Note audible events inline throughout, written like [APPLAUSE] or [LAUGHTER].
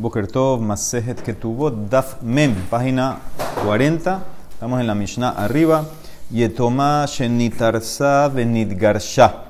Boker Tov, Ketubot, Daf Mem, página 40. Estamos en la Mishnah arriba. Yetomá Shenitarsa Benidgarsha.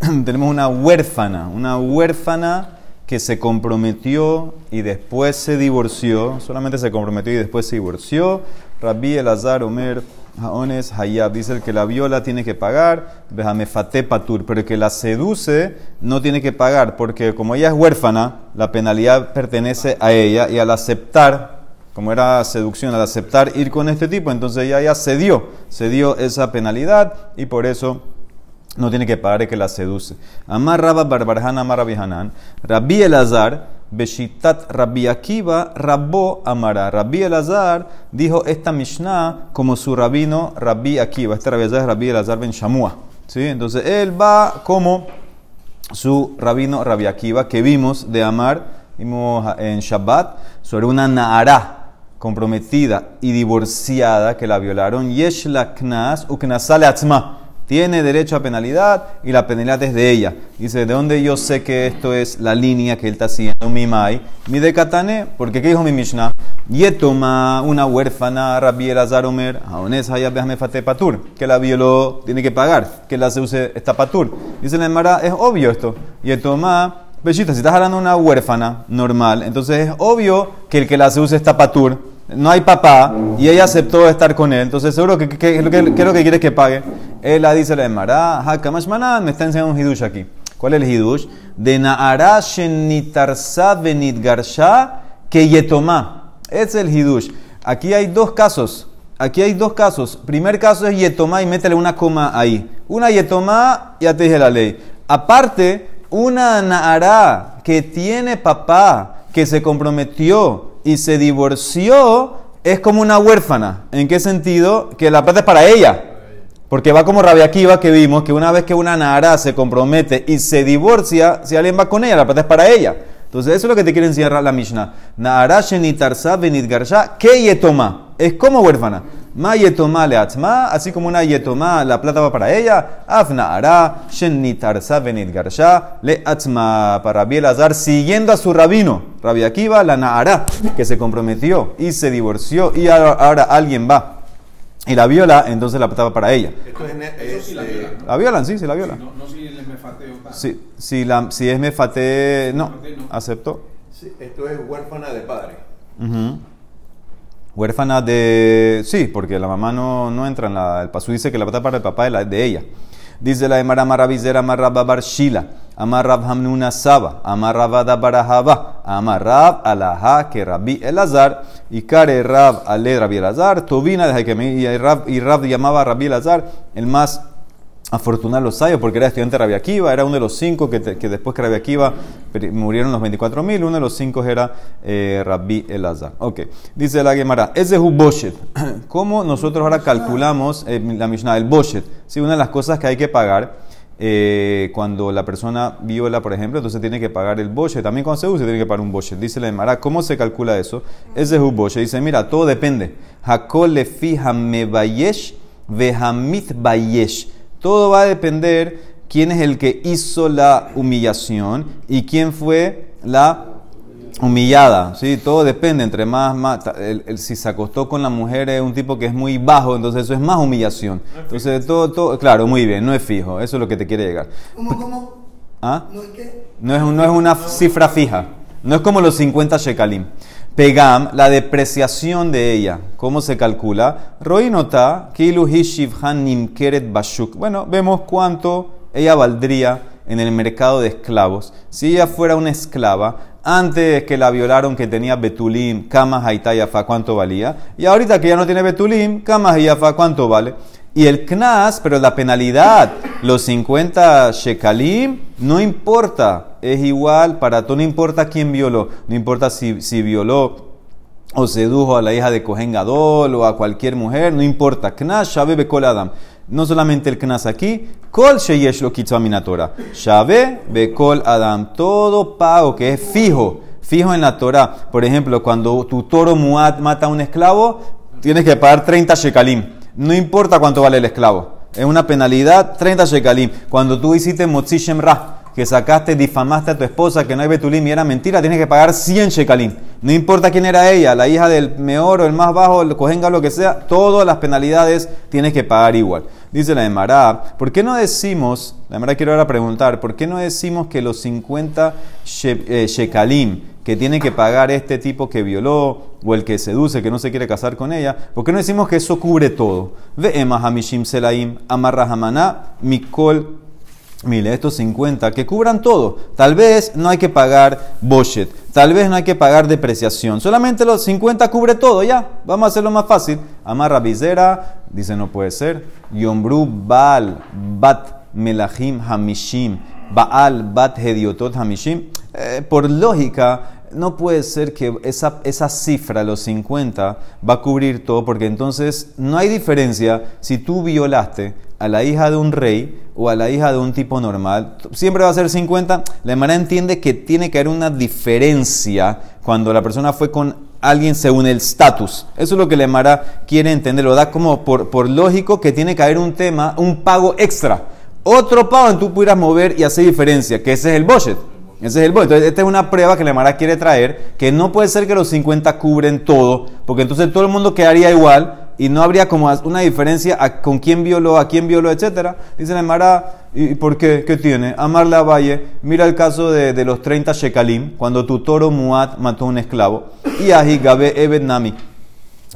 [CLEARS THROAT] Tenemos una huérfana, una huérfana que se comprometió y después se divorció. Solamente se comprometió y después se divorció. Rabbi Elazar Omer Haones Hayab dice el que la viola tiene que pagar, Behamefate Patur, pero el que la seduce no tiene que pagar, porque como ella es huérfana, la penalidad pertenece a ella y al aceptar, como era seducción, al aceptar ir con este tipo, entonces ella ya cedió, cedió esa penalidad y por eso no tiene que pagar el que la seduce. Amar Rabba Barbarhan Amar Rabbi Hanan, Rabbi Beshitat Rabbi Akiva, Rabbo Amara. Rabbi Elazar dijo esta Mishnah como su rabino Rabbi Akiva. Este Rabbi Elazar es Rabbi Elazar ben Shamua. ¿Sí? Entonces él va como su rabino Rabbi Akiva que vimos de Amar, vimos en Shabbat, sobre una Naara comprometida y divorciada que la violaron. Yesh la knas uknasale atzma tiene derecho a penalidad y la penalidad es de ella. Dice, ¿de dónde yo sé que esto es la línea que él está siguiendo? Mi mai, mi de porque ¿qué dijo mi Mishnah? Yetoma, una huérfana, Rabbi Elazar Omer, Aones Hayab Fate Patur, que la violó, tiene que pagar, que la se use esta Patur. Dice la Emara, es obvio esto. Yetoma, Bechita, si estás hablando de una huérfana normal, entonces es obvio que el que la se use esta Patur no hay papá y ella aceptó estar con él, entonces seguro que, ¿qué es lo que quiere que pague? Él la dice la Emara, Hakamashmanan, me está enseñando un hidush aquí. ¿Cuál es el hidush? De Naara Shenitarsa Benidgarsha que Yetomá. Es el hidush. Aquí hay dos casos. Aquí hay dos casos. Primer caso es Yetomá y métele una coma ahí. Una Yetomá, ya te dije la ley. Aparte, una Naara que tiene papá, que se comprometió y se divorció, es como una huérfana. ¿En qué sentido? Que la plata es para ella. Porque va como Rabia Akiva que vimos que una vez que una Nara se compromete y se divorcia, si alguien va con ella, la plata es para ella. Entonces, eso es lo que te quiere enseñar la Mishnah. Nahara shenitarsa benidgarsha que yetoma. Es como huérfana. Ma yetoma le atma, así como una yetoma, la plata va para ella. Afna ara shenitarsa benidgarsha le atma. Para Rabbi Azar, siguiendo a su rabino, Rabbi Akiva, la Nahara, que se comprometió y se divorció y ahora, alguien va y la viola, entonces la plata va para ella. Esto es, la, violan. la violan, sí, sí la violan. No, no si es mefateo. Si, si, la, si es mefate, no, aceptó. Sí, esto es huérfana de padre. Huérfana de... Sí, porque la mamá no, no entra en la... El pasú dice que la plata para el papá es de ella. Dice la Emara Maravizera Amarraba Barshila, Amarrab Hamnuna Saba, Amarrabada Barahaba, Amarrab Alaha que Rabbi Elazar, y Kare Rab Ale Rabbi Elazar, Tobina de y Rab, y Rab llamaba Rabbi Elazar el más afortunado los sabios porque era estudiante de Rabbi Akiva, era uno de los cinco que, que después que Rabbi Akiva murieron los 24.000, uno de los cinco era eh, Rabbi Elazar. Ok, dice la Gemara, ese es Boshet. [CLEARS THROAT] ¿Cómo nosotros ahora calculamos eh, la Mishnah, el Boshet? Sí, una de las cosas que hay que pagar eh, cuando la persona viola, por ejemplo, entonces tiene que pagar el Boshet. También cuando se usa tiene que pagar un Boshet. Dice la Gemara, ¿cómo se calcula eso? Ese es un Boshet. Dice, mira, todo depende. Hakol le fija me bayesh vehamit bayesh todo va a depender quién es el que hizo la humillación y quién fue la humillada. ¿sí? Todo depende, entre más, más el, si se acostó con la mujer es un tipo que es muy bajo, entonces eso es más humillación. Entonces todo, todo, claro, muy bien, no es fijo, eso es lo que te quiere llegar. ¿Cómo, cómo? ¿Ah? ¿No, es no, es, no es una cifra fija, no es como los 50 shekalim. Pegam, la depreciación de ella, ¿cómo se calcula? Roinota, kilu hishivhan nimkeret bashuk. Bueno, vemos cuánto ella valdría en el mercado de esclavos. Si ella fuera una esclava, antes que la violaron que tenía Betulim, Kama Haitayafa, ¿cuánto valía? Y ahorita que ya no tiene Betulim, Kama Hayafa, ¿cuánto vale? Y el Knas, pero la penalidad, los 50 Shekalim, no importa, es igual para todo, no importa quién violó, no importa si, si violó o sedujo a la hija de Kohen Gadol o a cualquier mujer, no importa. Knas Shabe Bekol Adam. No solamente el Knas aquí, Kol Sheyesh lo Minatora. Shabe Bekol Adam. Todo pago que es fijo, fijo en la Torah. Por ejemplo, cuando tu toro Muad mata a un esclavo, tienes que pagar 30 Shekalim no importa cuánto vale el esclavo. Es una penalidad, 30 shekalim. Cuando tú hiciste motzishem ra, que sacaste, difamaste a tu esposa, que no hay betulim y era mentira, tienes que pagar 100 shekalim. No importa quién era ella, la hija del meor o el más bajo, el cojenga, lo que sea, todas las penalidades tienes que pagar igual. Dice la Emara, ¿por qué no decimos, la Emara quiero ahora preguntar, ¿por qué no decimos que los 50 she- eh, shekalim que tiene que pagar este tipo que violó o el que seduce, que no se quiere casar con ella, ¿por qué no decimos que eso cubre todo? Ve Emma Hamishim Selaim, Amarra Hamaná, Mikol Mire, estos 50 que cubran todo. Tal vez no hay que pagar boshet, tal vez no hay que pagar depreciación. Solamente los 50 cubre todo, ya. Vamos a hacerlo más fácil. Amarra visera, dice no puede ser. Yombru Baal Bat Melahim Hamishim. Baal Bat Hediotot Hamishim. Eh, por lógica, no puede ser que esa, esa cifra, los 50, va a cubrir todo, porque entonces no hay diferencia si tú violaste a la hija de un rey o a la hija de un tipo normal. Siempre va a ser 50. La hermana entiende que tiene que haber una diferencia cuando la persona fue con alguien según el estatus. Eso es lo que la Emara quiere entender. Lo da como por, por lógico que tiene que haber un tema, un pago extra. Otro pago en tú pudieras mover y hacer diferencia, que ese es el budget. Ese es el budget. Entonces, esta es una prueba que la Mara quiere traer, que no puede ser que los 50 cubren todo, porque entonces todo el mundo quedaría igual y no habría como una diferencia a con quién violó, a quién violó, etcétera. Dice la Mara, ¿y por qué? ¿Qué tiene? Amarle a Valle. Mira el caso de, de los 30 shekalim, cuando tu toro Muat mató a un esclavo, y Ahi Gabe Ebed Nami.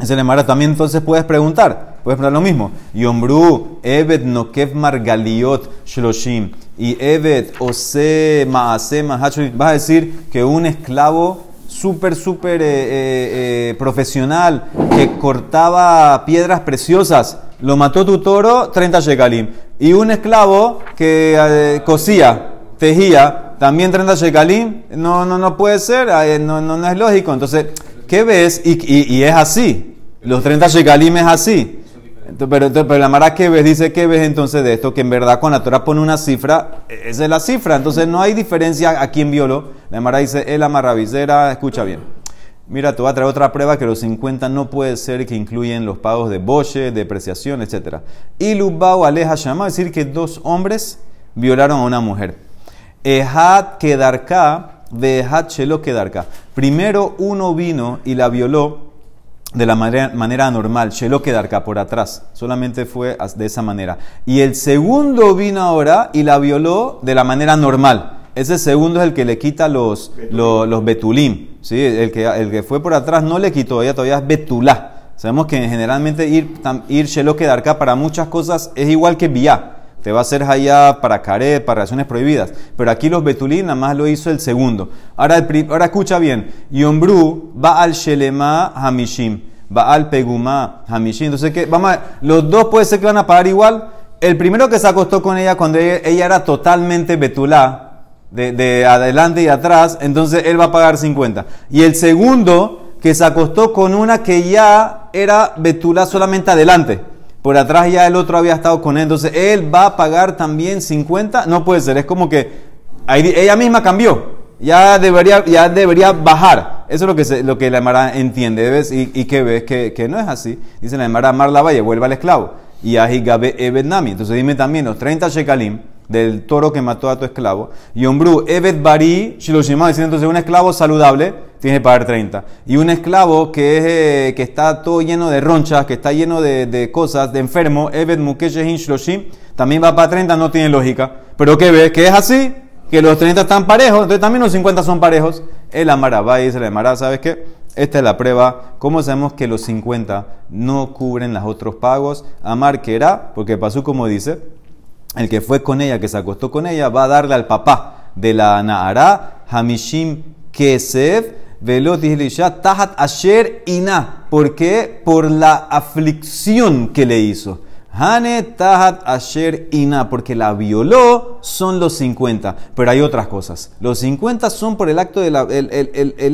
Dice la Mara, también entonces puedes preguntar, puedes preguntar lo mismo. Yombru, Ebed Nokev Margaliot Shloshim, y Ebed Ose Maase Mahachrim. Vas a decir que un esclavo súper, súper eh, eh, eh, profesional que cortaba piedras preciosas, lo mató tu toro, 30 shekalim. Y un esclavo que cosía, tejía, también 30 shekalim. No, no, no puede ser, no, no, no es lógico. Entonces, ¿qué ves? Y, y- y es así. Los 30 shekalim es así. Pero, la Mara que ves dice que ves entonces de esto, que en verdad con la Torah pone una cifra, e- esa es la cifra, entonces no hay diferencia a quién violó. La Mara dice, el amarravisera, escucha bien. Mira, te voy a traer otra prueba que los 50 no puede ser que incluyen los pagos de boche, depreciación, etc. Y Lubao Aleja Shama, decir, que dos hombres violaron a una mujer. Ehad Kedarka, de Ehad Shelo Kedarka. Primero uno vino y la violó de la manera, manera normal, Shelo Kedarka, por atrás. Solamente fue de esa manera. Y el segundo vino ahora y la violó de la manera normal. Ese segundo es el que le quita los, los, los betulim. ¿sí? El, que, el que fue por atrás no le quitó, ella todavía es betulá. Sabemos que generalmente ir, ir Shelo Kedarka para muchas cosas es igual que Biá. Te va a hacer hayá para caret, para relaciones prohibidas. Pero aquí los betulín nada más lo hizo el segundo. Ahora, ahora escucha bien. Yombru va al shelema hamishim. Va al peguma hamishim. Entonces, ¿qué? Vamos a ver. Los dos puede ser que van a pagar igual. El primero que se acostó con ella cuando ella, ella era totalmente betulá, de, de adelante y atrás, entonces él va a pagar 50. Y el segundo que se acostó con una que ya era betulá solamente adelante por atrás ya el otro había estado con él, entonces él va a pagar también 50, no puede ser, es como que ahí- ella misma cambió, ya debería, ya debería bajar, eso es lo que, se- lo que la Emara entiende, ¿ves? Y, y que ves que, que no es así, dice la Emara, Mar la Valle, vuelve al esclavo, y ahi gabe ebed nami, entonces dime también los 30 shekalim, del toro que mató a tu esclavo. Y Ombru, Evet Bari, Shiloshima, diciendo entonces un esclavo saludable tiene que pagar 30. Y un esclavo que, es, eh, que está todo lleno de ronchas, que está lleno de, de cosas, de enfermo, Evet Mukeshehin Shiloshim, también va para 30, no tiene lógica. Pero ¿qué ves? Que es así, que los 30 están parejos, entonces también los 50 son parejos. El Amarabá dice el Amará, ¿sabes qué? Esta es la prueba. ¿Cómo sabemos que los 50 no cubren los otros pagos? Amar que era, porque pasó como dice, el que fue con ella, que se acostó con ella, va a darle al papá de la Nahara, Hamishim Kesef, Tahat Asher Ina. ¿Por qué? Por la aflicción que le hizo. Hane Tahat Asher Ina, porque la violó, son los 50. Pero hay otras cosas. Los 50 son por el acto,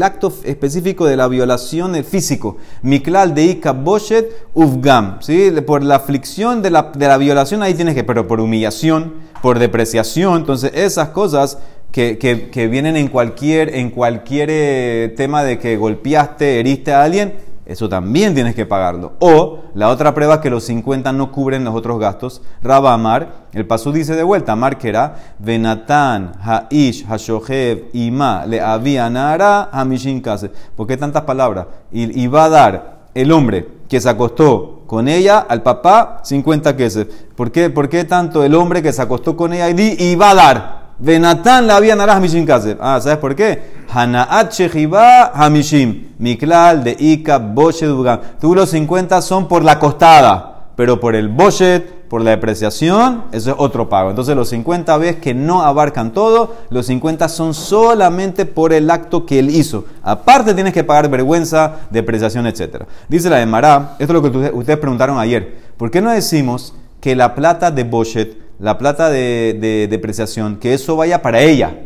acto específico de la violación el físico. Miklal de Ika Boshet Ufgam. ¿sí? Por la aflicción de la, de la violación, ahí tienes que, pero por humillación, por depreciación. Entonces, esas cosas que, que- que vienen en cualquier, en cualquier eh, tema de que golpeaste, heriste a alguien, eso también tienes que pagarlo. O la otra prueba es que los 50 no cubren los otros gastos. Rabba Amar, el pasú dice de vuelta, Amar que era Venatán, Haish, Hashohev, Ima, Le Avianara, Hamishin Kase. ¿Por qué tantas palabras? Y, y va a dar el hombre que se acostó con ella al papá 50 queses. ¿Por qué, ¿Por qué tanto el hombre que se acostó con ella y va a dar? Venatán la había naraj mishim kasef. Ah, ¿sabes por qué? Hanaat shehiba hamishim. Miklal de Ika Boshet Dugan. Tú los 50 son por la costada, pero por el Boshet, por la depreciación, eso es otro pago. Entonces los 50 ves que no abarcan todo, los 50 son solamente por el acto que él hizo. Aparte tienes que pagar vergüenza, depreciación, etc. Dice la de Mará, esto es lo que ustedes preguntaron ayer. ¿Por qué no decimos que la plata de Boshet la plata de, depreciación, que eso vaya para ella.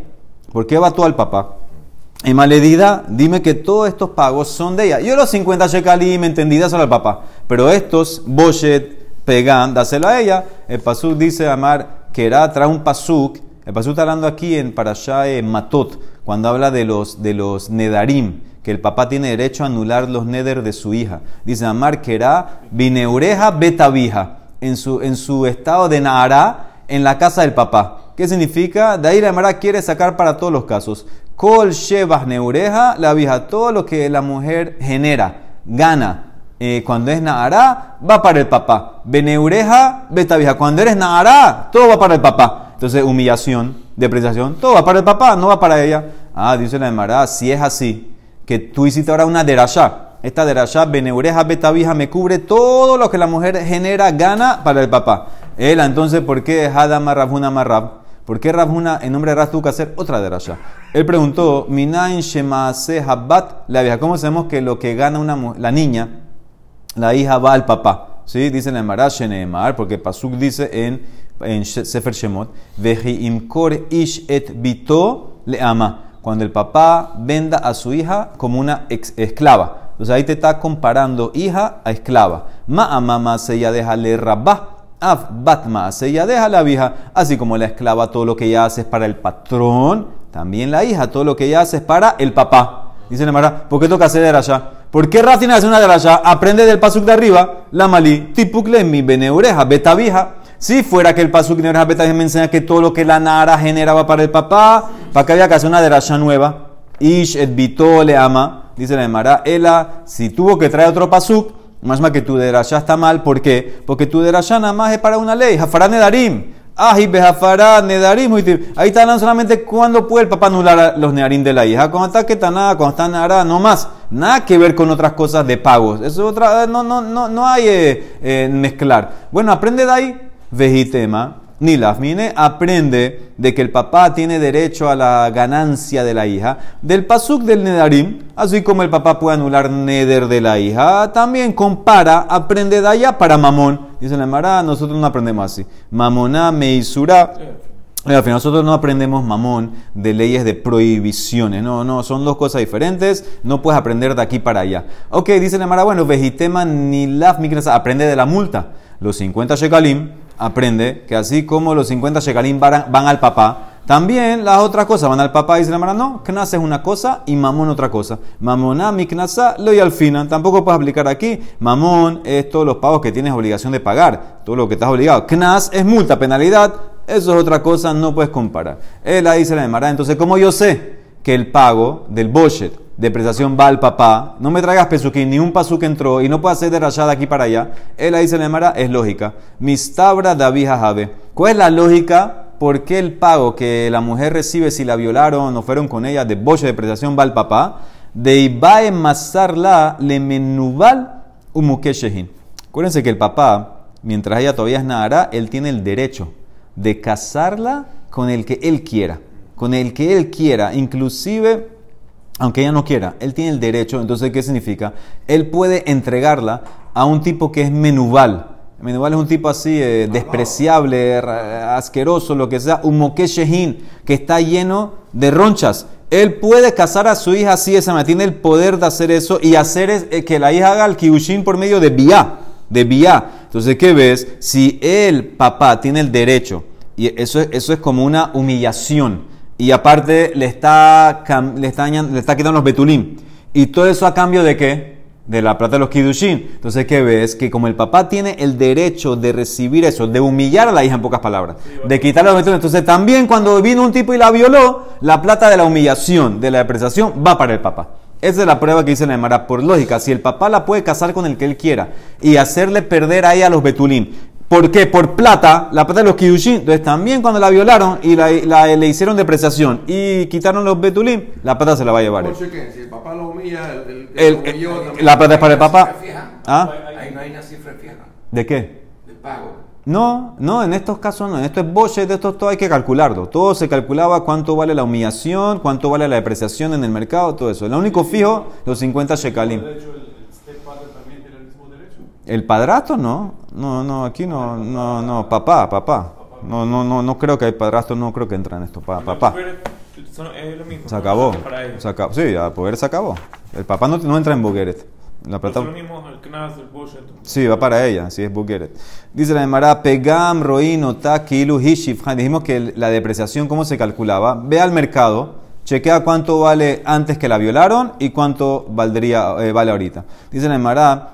¿Por qué va todo al papá? En maledida, dime que todos estos pagos son de ella. Yo los 50 shekali me entendí, solo al papá. Pero estos, Boshet, Pegan, dáselo a ella. El pasuk dice, Amar, que era, trae un pasuk. El pasuk está hablando aquí en Parashá Matot, cuando habla de los, de los nedarim, que el papá tiene derecho a anular los neder de su hija. Dice, Amar, que era, bineureja betavija en su, en su estado de Nahara en la casa del papá. ¿Qué significa? De ahí la Mara quiere sacar para todos los casos. Kol Shebas Neureja, la vieja, todo lo que la mujer genera, gana. Eh, cuando es Nahara, va para el papá. Beneureja, beta vieja. Cuando eres Nahara, todo va para el papá. Entonces, humillación, depreciación, todo va para el papá, no va para ella. Ah, dice la Mara, si es así, que tú hiciste ahora una derashá esta de Rasha, Beneureja Betavija, me cubre todo lo que la mujer genera, gana para el papá. Él, entonces, ¿por qué Hadama Rabhuna Marrab? ¿Por qué Rabhuna en nombre de Raz tuvo que hacer otra de Rasha? Él preguntó, Minain Shemase la vieja, ¿cómo sabemos que lo que gana una, la niña, la hija va al papá? ¿Sí? Dice en el porque Pasuk dice en, en Sefer Shemot, Veji imkor ish et bito le ama. Cuando el papá venda a su hija como una esclava. Entonces ahí te está comparando hija a esclava. Ma mamá se ella deja le rabá. Af batma se ella deja la hija. Así como la esclava todo lo que ella hace es para el patrón, también la hija todo lo que ella hace es para el papá. Dice Nemara, ¿por qué toca hacer de allá? ¿Por qué Rafi hace una de allá? Aprende del pasuk de arriba, la malí, tipukle mi beneureja, betavija. Si fuera que el pasuk de betavija me enseña que todo lo que la nara generaba para el papá, para que había que hacer una de allá nueva. Ish et le ama dice la Emara, Ela, si tuvo que traer otro pasuk, más más que tu derashá está mal, ¿por qué? Porque tu derashá nada más es para una ley, jafará nedarim. Ahi bejafará nedarim. Ahí está hablando solamente cuando puede el papá anular los nedarim de la hija. Cuando está que nada, cuando está nada, no más. Nada que ver con otras cosas de pagos. Eso es otra, no, no, no, no hay eh, eh, mezclar. Bueno, aprende de ahí, vejitema ni mine aprende de que el papá tiene derecho a la ganancia de la hija del pasuk del nedarim, así como el papá puede anular neder de la hija, también compara, aprende de allá para mamón. Dice la Mara, nosotros no aprendemos así. Mamoná meisura. Al final nosotros no aprendemos mamón de leyes de prohibiciones. No, no, son dos cosas diferentes. No puedes aprender de aquí para allá. Ok, dice la Mara, bueno, vejitema ni laf aprende de la multa. Los 50 shekalim aprende que así como los 50 shekalim van, al papá, también las otras cosas van al papá y se la mara, no, knas es una cosa y mamón otra cosa. Mamoná, mi knasa, lo y al final. Tampoco puedes aplicar aquí. Mamón es todos los pagos que tienes obligación de pagar, todo lo que estás obligado. Knas es multa, penalidad, eso es otra cosa, no puedes comparar. Él ahí se la mara. Entonces, como yo sé que el pago del boshet depreciación va al papá, no me traigas pesuquín, ni un que entró y no puede hacer de rayada aquí para allá, él ahí se le llama, es lógica. Mistabra David Jabe. ¿Cuál es la lógica? ¿Por qué el pago que la mujer recibe si la violaron o fueron con ella de boche de depreciación va al papá? De Ibae Masarla le menubal umukeshehin. Acuérdense que el papá, mientras ella todavía es nada, él tiene el derecho de casarla con el que él quiera. Con el que él quiera, inclusive aunque ella no quiera, él tiene el derecho, entonces, ¿qué significa? Él puede entregarla a un tipo que es menubal. Menubal es un tipo así, eh, despreciable, asqueroso, lo que sea, un moqueshehin, que está lleno de ronchas. Él puede casar a su hija así, esa tiene el poder de hacer eso y hacer es, eh, que la hija haga el kiushin por medio de vía, de vía. Entonces, ¿qué ves? Si el papá tiene el derecho, y eso, eso es como una humillación, y aparte le está, le está, le está quitando los betulim. ¿Y todo eso a cambio de qué? de la plata de los kidushin. Entonces, ¿qué ves? Que como el papá tiene el derecho de recibir eso, de humillar a la hija en pocas palabras, de quitarle los betulim, entonces también cuando vino un tipo y la violó, la plata de la humillación, de la depreciación, va para el papá. Esa es la prueba que dice la Emara. Por lógica, si el papá la puede casar con el que él quiera y hacerle perder a ella los betulim, ¿Por qué? Por plata, la plata de los kidushin. Entonces también cuando la violaron y la, la- le hicieron depreciación y quitaron los betulim, la plata se la va a llevar. él. Si el papá lo humilla, el, el, El- el- la plata es para el papá. ¿Ah? Ahí no hay una cifra fija ¿De qué? de pago. No, no, en estos casos no. En esto es budget, esto todo hay que calcularlo. Todo se calculaba cuánto vale la humillación, cuánto vale la depreciación en el mercado, todo eso. Lo único fijo, los 50 shekalim. De hecho, el, el stepfather también tiene el mismo derecho. El padrastro no. No, no, aquí no, no, no, papá, papá. No, no, no, no creo que hay padrastro, no creo que entra en esto, pa- papá. Es lo mismo. Se acabó. Se acabó. Sí, a poder se acabó. El papá no, no entra en Bogueret. La plata, lo mismo el del Bosch. sí, va para ella, si es Bogueret. Dice la Emara, Pegam, Roino, Takilu. Dijimos que el- la depreciación, ¿cómo se calculaba? Ve al mercado, chequea cuánto vale antes que la violaron y cuánto valdría, eh, vale ahorita. Dice la Emara,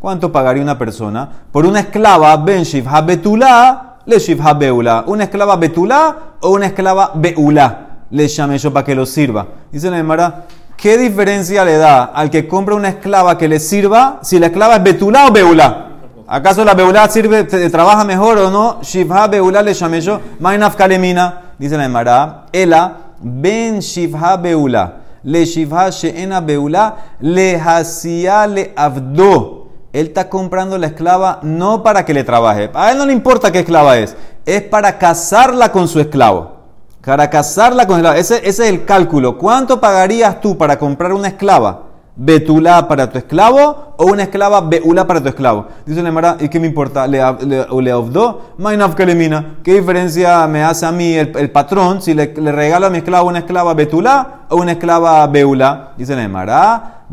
¿Cuánto pagaría una persona por una esclava, Ben Shivha Betulá, Le Shivha Beula? ¿Una esclava Betulá o una esclava Beula? Le llame yo para que lo sirva. Dice la Emara, ¿qué diferencia le da al que compra una esclava que le sirva si la esclava es Betulá o Beula? ¿Acaso la Beulá sirve, trabaja mejor o no? Shivha Beulá le llamé yo. Mainaf Kalemina. Dice la Emara. Ela ben Shivha Beulá. Le Shivha Sheena Beulá. Le Hasia le Avdo. Él está comprando la esclava no para que le trabaje. A él no le importa qué esclava es. Es para casarla con su esclavo. Para casarla con esclava. Ese, ese es el cálculo. ¿Cuánto pagarías tú para comprar una esclava? Betulá para tu esclavo o una esclava Beulá para tu esclavo. Dice la Emara, ¿y qué me importa? ¿Le, le, le elimina. ¿Qué diferencia me hace a mí el, el patrón si le, le regalo a mi esclavo una esclava Betulá o una esclava Beulá? Dice la Emara,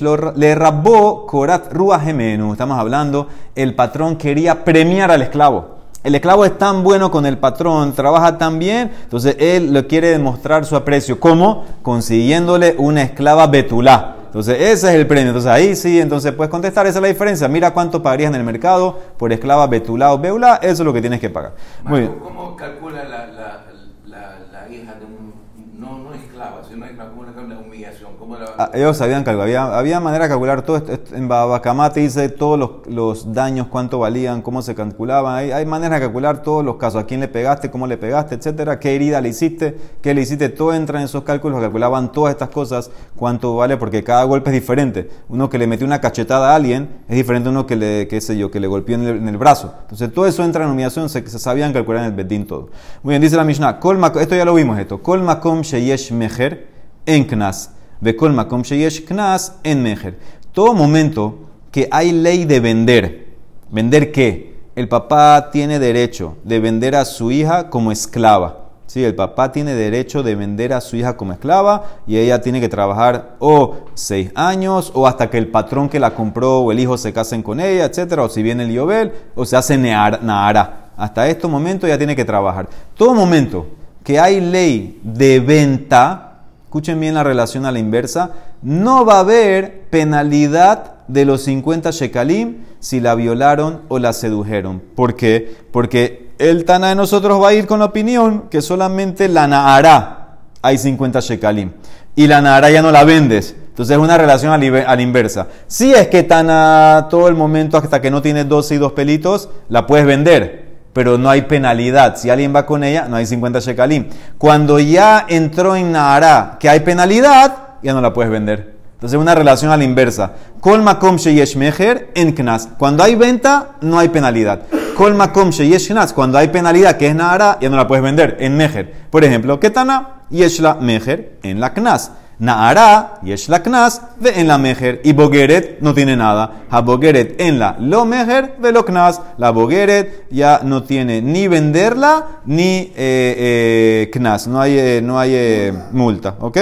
lo- le rabó korat ruah gemenu. Estamos hablando, el patrón quería premiar al esclavo. El esclavo es tan bueno con el patrón, trabaja tan bien, entonces él le quiere demostrar su aprecio. ¿Cómo? Consiguiéndole una esclava betulá. Entonces ese es el premio. Entonces ahí sí, entonces puedes contestar, esa es la diferencia. Mira cuánto pagarías en el mercado por esclava betulá o beulá, eso es lo que tienes que pagar. Muy bien. ¿Cómo calcula la, la, la, la hija de un, no, no esclava, sino esclava, ¿cómo le calcula la humillación? ¿Cómo la, Ah, ellos sabían calcular, había, había manera de calcular todo esto. En Babacamate dice todos los, los daños, cuánto valían, cómo se calculaban. Hay, hay manera de calcular todos los casos, a quién le pegaste, cómo le pegaste, etcétera, qué herida le hiciste, qué le hiciste. Todo entra en esos cálculos, calculaban todas estas cosas, cuánto vale, porque cada golpe es diferente. Uno que le metió una cachetada a alguien es diferente a uno que le, qué sé yo, que le golpeó en el, brazo. Entonces todo eso entra en humillación, se, se sabían calcular en el bedín todo. Muy bien, dice la Mishnah, esto ya lo vimos esto. Kol makom sheyesh mecher en knas. Bekol sheyesh knas en mejer. Todo momento que hay ley de vender, ¿vender qué? El papá tiene derecho de vender a su hija como esclava. Sí, el papá tiene derecho de vender a su hija como esclava y ella tiene que trabajar o seis años o hasta que el patrón que la compró o el hijo se casen con ella, etcétera, o si viene el Yobel o se hace Nahara. Hasta estos momentos ella tiene que trabajar. Todo momento que hay ley de venta, escuchen bien la relación a la inversa, no va a haber penalidad de los 50 shekalim si la violaron o la sedujeron. ¿Por qué? Porque el Tana de nosotros va a ir con la opinión que solamente la Nahara hay 50 shekalim y la Nahara ya no la vendes. Entonces es una relación a la inversa. Si es que Tana todo el momento hasta que no tienes 12 y dos pelitos, la puedes vender pero no hay penalidad. Si alguien va con ella, no hay 50 shekalim. Cuando ya entró en Nahara que hay penalidad, ya no la puedes vender. Entonces, una relación a la inversa. Kol makom sheyesh mecher en knas. Cuando hay venta, no hay penalidad. Kol makom sheyesh knas. Cuando hay penalidad, que es Nahara, ya no la puedes vender en mecher. Por ejemplo, ketana yeshla mecher en la knas. Naara, yesh la knas, ve en la mejer. Y bogeret no tiene nada. Ha bogeret en la lo mejer, ve lo knas. La bogeret ya no tiene ni venderla ni eh, eh, knas. No hay, eh, no hay eh, multa. ¿Ok?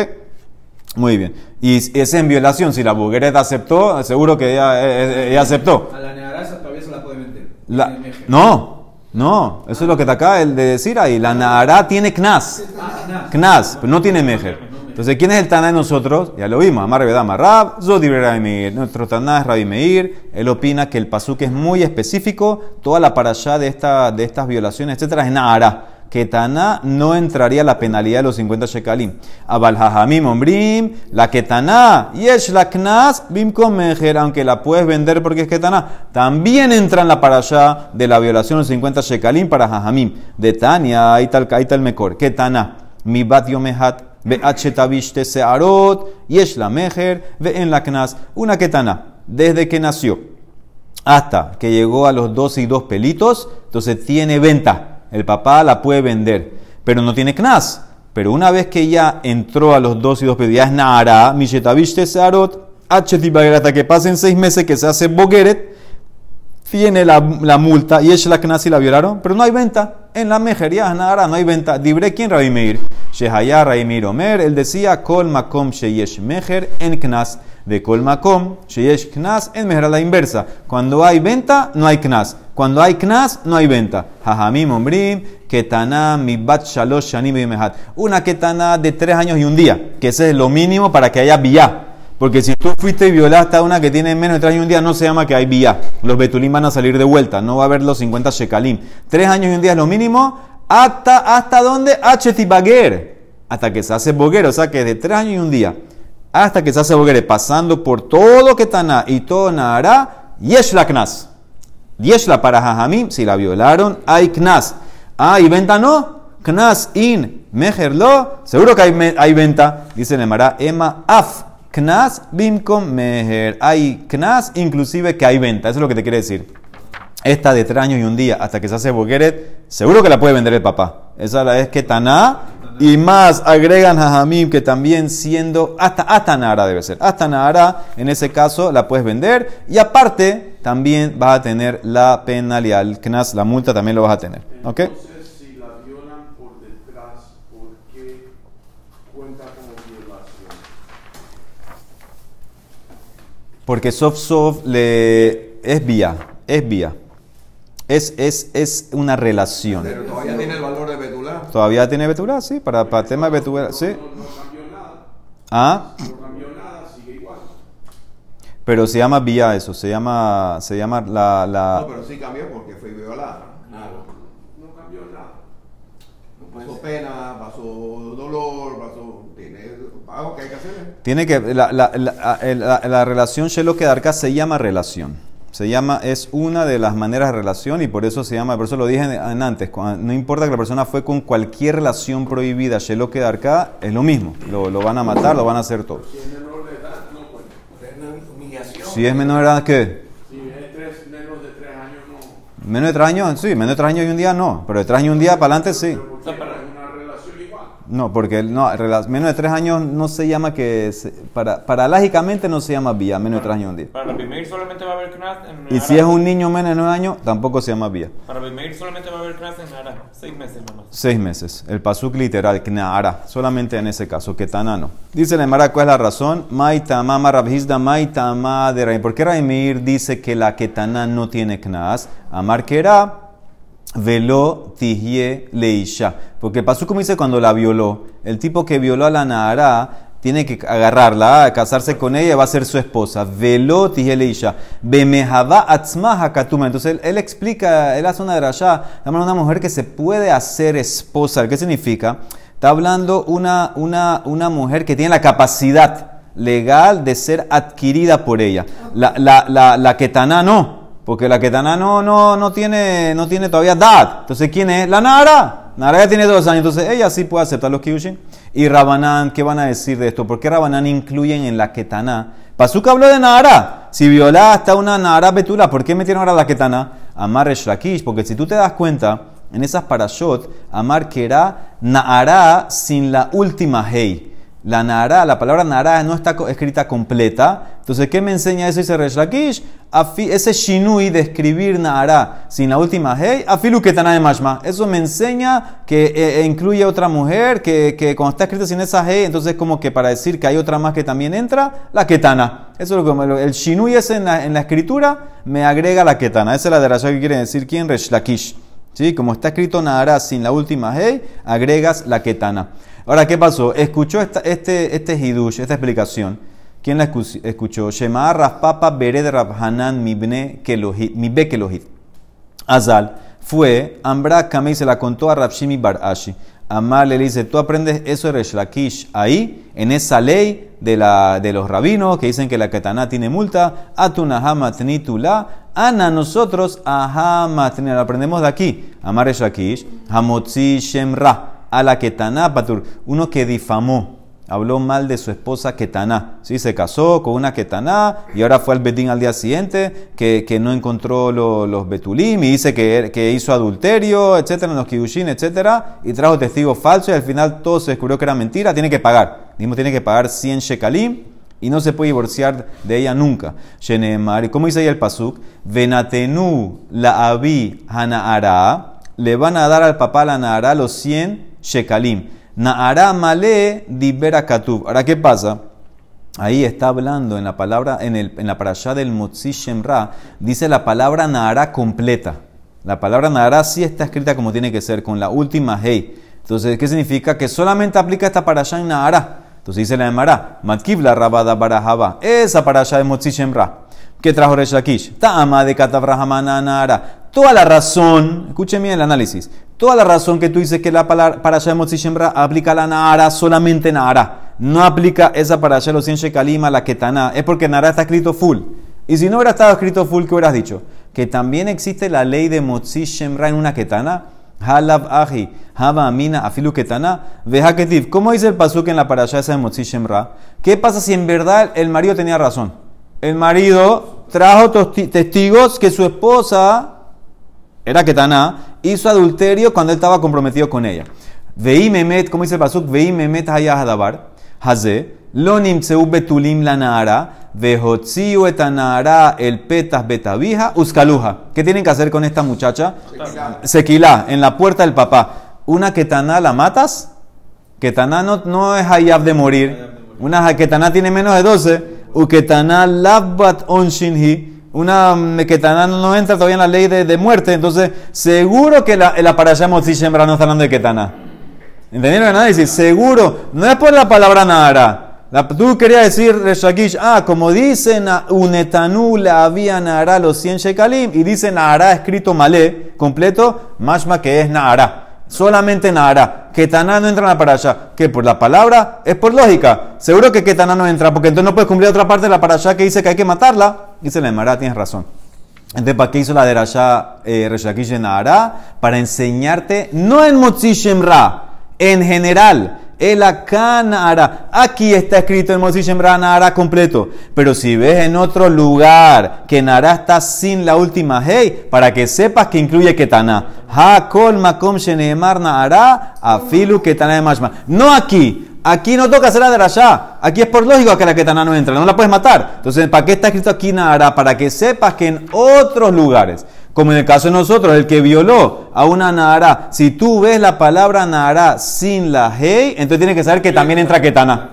Muy bien. Y es en violación. Si la bogeret aceptó, seguro que ella, eh, eh, ella aceptó. A la negarasa todavía se la puede meter. La- el no, No, eso es lo que te acaba de decir ahí. La Nahara tiene Knas. Knas, pero no tiene Mejer. Entonces, ¿quién es el Taná de nosotros? Ya lo vimos. Amar Bedama Rab, Rabbi Meir. Nuestro Taná es Rabbi Meir. Él opina que el pasuk es muy específico. Toda la parashá de, esta, de estas violaciones, etcétera, es Nahara. Que Taná no entraría a la penalidad de los 50 shekalim. Abal Hajamim Ombrim, la que Taná, Yesh la Knas, Bim aunque la puedes vender porque es que Taná, también entra en la parashá de la violación de los 50 shekalim para Jajamim. De Tania, ahí tal, ahí tal mejor. Que Taná, mi bat yomehat, Be'achetavishte searot, yesh la mejer, ve en la knas, una ketana, desde que nació hasta que llegó a los 12 y dos pelitos, entonces tiene venta. El papá la puede vender, pero no tiene knas. Pero una vez que ya entró a los 12 y dos pelitos, ya es nara, mishetavishte searot, hasta que pasen seis meses que se hace bogueret, tiene la, multa y es la knas y la violaron, pero no hay venta. En la mejería, nara, no hay venta. Dibre quién, Rabbi Meir. Shehaya Raimir Omer, él decía, Kol Makom Sheyesh Meher en Knas. De Kol Makom Sheyesh Knas en Meher a la inversa. Cuando hay venta, no hay Knas. Cuando hay Knas, no hay venta. Jajamim Ombrim, Ketana Mibat Shalosh Shanim. Una Ketana de tres años y un día, que ese es lo mínimo para que haya vía. Porque si tú fuiste y violaste a una que tiene menos de tres años y un día, no se llama que hay vía. Los betulim van a salir de vuelta, no va a haber los 50 shekalim. Tres años y un día es lo mínimo, hasta, hasta dónde? Achetibaguer. Hasta que se hace boguer, o sea que de tres años y un día, hasta que se hace boguer, pasando por todo que Taná y todo Nahara, yesh la knas. Yesh la para Jajamim, si la violaron, hay knas. Ah, y venta no, knas in mejerlo, seguro que hay, hay venta, dice Nemara, Emma af. Knas bimkom meher. Hay knas, inclusive que hay venta. Eso es lo que te quiere decir. Esta de tres años y un día, hasta que se hace bogueret, seguro que la puede vender el papá. Esa la es que Taná y más agregan Jajamim que también siendo hasta, hasta Nara debe ser. Hasta Nara, en ese caso, la puedes vender. Y aparte, también vas a tener la penalidad, knas, la multa también lo vas a tener. ¿Ok? Entonces, si la violan por detrás, ¿por qué cuenta como violación? Porque soft soft le es vía, es vía. Es, es, es una relación. Pero todavía tiene el valor de Betulá. Todavía tiene Betulá, sí, para, para tema de Betulá, sí. No, no cambió nada. Ah, No cambió nada, sigue igual. pero se llama vía eso, se llama, se llama la, la, No, pero sí cambió porque fue violada. Claro. No cambió nada. No Pasó pena, pasó dolor, pasó. Tiene pago que hay que hacerle. Tiene que, la, la, la, la- la relación Shelo Kedarka se llama relación. Se llama, es una de las maneras de relación y por eso se llama, por eso lo dije antes, no importa que la persona fue con cualquier relación prohibida, Shelo Kedarka, es lo mismo. Lo, lo van a matar, lo van a hacer todo. Si es menor de edad, no una humillación. Si es menor de edad, ¿qué? Si es tres, menos de tres años, no. Menos de tres años, sí, menos de tres años y un día no, pero de tres años y un día para adelante sí. Pero porque es una relación igual. No, porque no, menos de tres años no se llama que, se- para, paralágicamente no se llama vía, menos de tres años un día. Para Rabbi Meir solamente va a haber Knas en Y si es un niño menos de nueve años, tampoco se llama vía. Para Rabbi Meir solamente va a haber Knas en Nara. Seis meses nomás. Seis meses. El pasuk literal, knaara, solamente en ese caso, que tanano. Dice la Emara, ¿cuál es la razón? Maitama marabhizda maitama de Raim. ¿Por qué Raimir dice que la ketana no tiene knas? Amar kera velo tihye leisha. Porque pasuk como dice cuando la violó, el tipo que violó a la Nahara tiene que agarrarla, casarse con ella, va a ser su esposa. Velo tihye leisha. Bemehava atzma hakatuma. Entonces él, explica, él hace una hablando de una mujer que se puede hacer esposa. ¿Qué significa? Está hablando una, una, una mujer que tiene la capacidad legal de ser adquirida por ella. La, la, la, la ketana no. Porque la ketana no, no, no, tiene, no tiene todavía edad. Entonces, ¿quién es? La Nara. Nara ya tiene dos años. Entonces, ella sí puede aceptar los kiushin. Y Rabanán, ¿qué van a decir de esto? ¿Por qué Rabanán incluyen en la ketana? Pasuca habló de Nara. Si violá hasta una Nara betula, ¿por qué metieron ahora la ketana? Amar Reshlakish. Porque si tú te das cuenta, en esas parashot, Amar que era Naara sin la última hey. La Nara, la palabra Nara no está escrita completa. Entonces, ¿qué me enseña eso? Dice Resh Lakish. Ese shinui de escribir Nara sin la última hey, afilu de mashma. Eso me enseña que eh, eh, incluye otra mujer, que, que cuando está escrita sin esa hey, entonces como que para decir que hay otra más que también entra, la ketana. Eso es lo que el shinui ese en la, escritura me agrega la ketana. Esa es la de Rashi que quiere decir quién, Resh Lakish. ¿Sí? Como está escrito Nahara sin la última hey, agregas la ketana. Ahora, ¿qué pasó? Escuchó esta, este, este hidush, esta explicación. ¿Quién la escu- escuchó? Shema Raspapa Bered Rabhanan Mibne. Mibe Kelohit. Azal fue, Ambra Kamei se la contó a Rabshimi Bar Ashi. Amar le dice, tú aprendes eso de Resh Lakish ahí, en esa ley de, la, de los rabinos que dicen que la ketaná tiene multa. Atunaha matnitula. Ana, nosotros, aha matnitula. Lo aprendemos de aquí. Amar Resh Lakish. Hamotzi Shemra. A la ketaná patur. Uno que difamó habló mal de su esposa Ketaná. ¿sí? Se casó con una Ketaná y ahora fue al Betín al día siguiente que, que no encontró lo- los Betulim y dice que, que hizo adulterio, etcétera, en los Kidushin, etcétera, y trajo testigos falsos y al final todo se descubrió que era mentira. Tiene que pagar. Dijimos, tiene que pagar 100 shekalim y no se puede divorciar de ella nunca. Shenemar, ¿y cómo dice ahí el pasuk? Venatenu la avi hanaara, le van a dar al papá la naara los 100 shekalim. Naara male dibera katuv. Ahora, ¿qué pasa? Ahí está hablando en la palabra, en, el, en la parashá del Motzi Shemra, dice la palabra Naara completa. La palabra Naara sí está escrita como tiene que ser, con la última hey. Entonces, ¿qué significa? Que solamente aplica esta parashá en Naara. Entonces dice la Emara, Matkiv la rabada barajaba. Esa parashá de Motzi Shemra. ¿Qué trajo Resh Lakish? Ta'ama de Katabrahamana Naara. Toda la razón, escuchen bien el análisis, toda la razón que tú dices que la palabra parashá de Motzi aplica la Naara, solamente Naara. No aplica esa parashá de los 100 shekalim a la Ketaná, es porque Naara está escrito full. Y si no hubiera estado escrito full, ¿qué hubieras dicho? Que también existe la ley de Motzi Shemra en una Ketana. Halab ahi, haba amina, afilu ketana, veja ketiv. ¿Cómo dice el pasuk en la parasha esa de Motzi Shemra? ¿Qué pasa si en verdad el marido tenía razón? El marido trajo testigos que su esposa era ketana, hizo adulterio cuando él estaba comprometido con ella. Veí memet, ¿cómo dice el pasuk? Veí memet haya hadabar, haze, lo nimtzeu betulim la naara, vehotziu et naara el petas betavija, uskaluja. ¿Qué tienen que hacer con esta muchacha? Sequilá, en la puerta del papá. Una ketaná la matas, ketaná no, no es hayab de morir. Una ketaná tiene menos de 12. Uketaná labbat onshinhi. Una ketaná no entra todavía en la ley de, de muerte. Entonces, seguro que la, la parasha Motzi Shemra no está hablando de ketaná. ¿Entendieron el análisis? Seguro. No es por la palabra Nahara. La, tú querías decir, Reshakish, ah, como dice Na- Unetanu la había Nahara los 100 shekalim y dice Nahara escrito malé, completo, mashma que es Nahara. Solamente Nahara. Ketaná no entra en la parasha. ¿Qué? ¿Por la palabra? Es por lógica. Seguro que Ketaná no entra, porque entonces no puedes cumplir otra parte de la parasha que dice que hay que matarla. Dice la Emara, tienes razón. Entonces, ¿para qué hizo la derasha eh, Reshakish en? Para enseñarte, no en Motzi Shemra, en general, el Nahara. Aquí está escrito en Motzi Shemra Nahara completo. Pero si ves en otro lugar que Nahara está sin la última hey, para que sepas que incluye Ketana. Ha kol makom sheneemar Nahara, afilu Ketana de mashma. No aquí. Aquí no toca hacer la derashá. Aquí es por lógico que la ketana no entra. No la puedes matar. Entonces, ¿para qué está escrito aquí Nahara? Para que sepas que en otros lugares, como en el caso de nosotros, el que violó a una Nahara, si tú ves la palabra Nahara sin la hey, entonces tienes que saber que también entra ketana.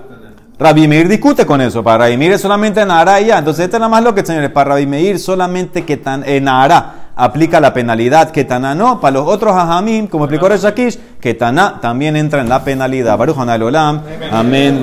Rabbi Meir discute con eso. Para Rabbi Meir es solamente Nahara y ya. Entonces, este es nada más lo que, señores. Para Rabbi Meir solamente que tan, eh, Nahara aplica la penalidad. Que Taná no. Para los otros Hajamim, como explicó Reshakish, que Taná también entra en la penalidad. Baruch Olam. Amén.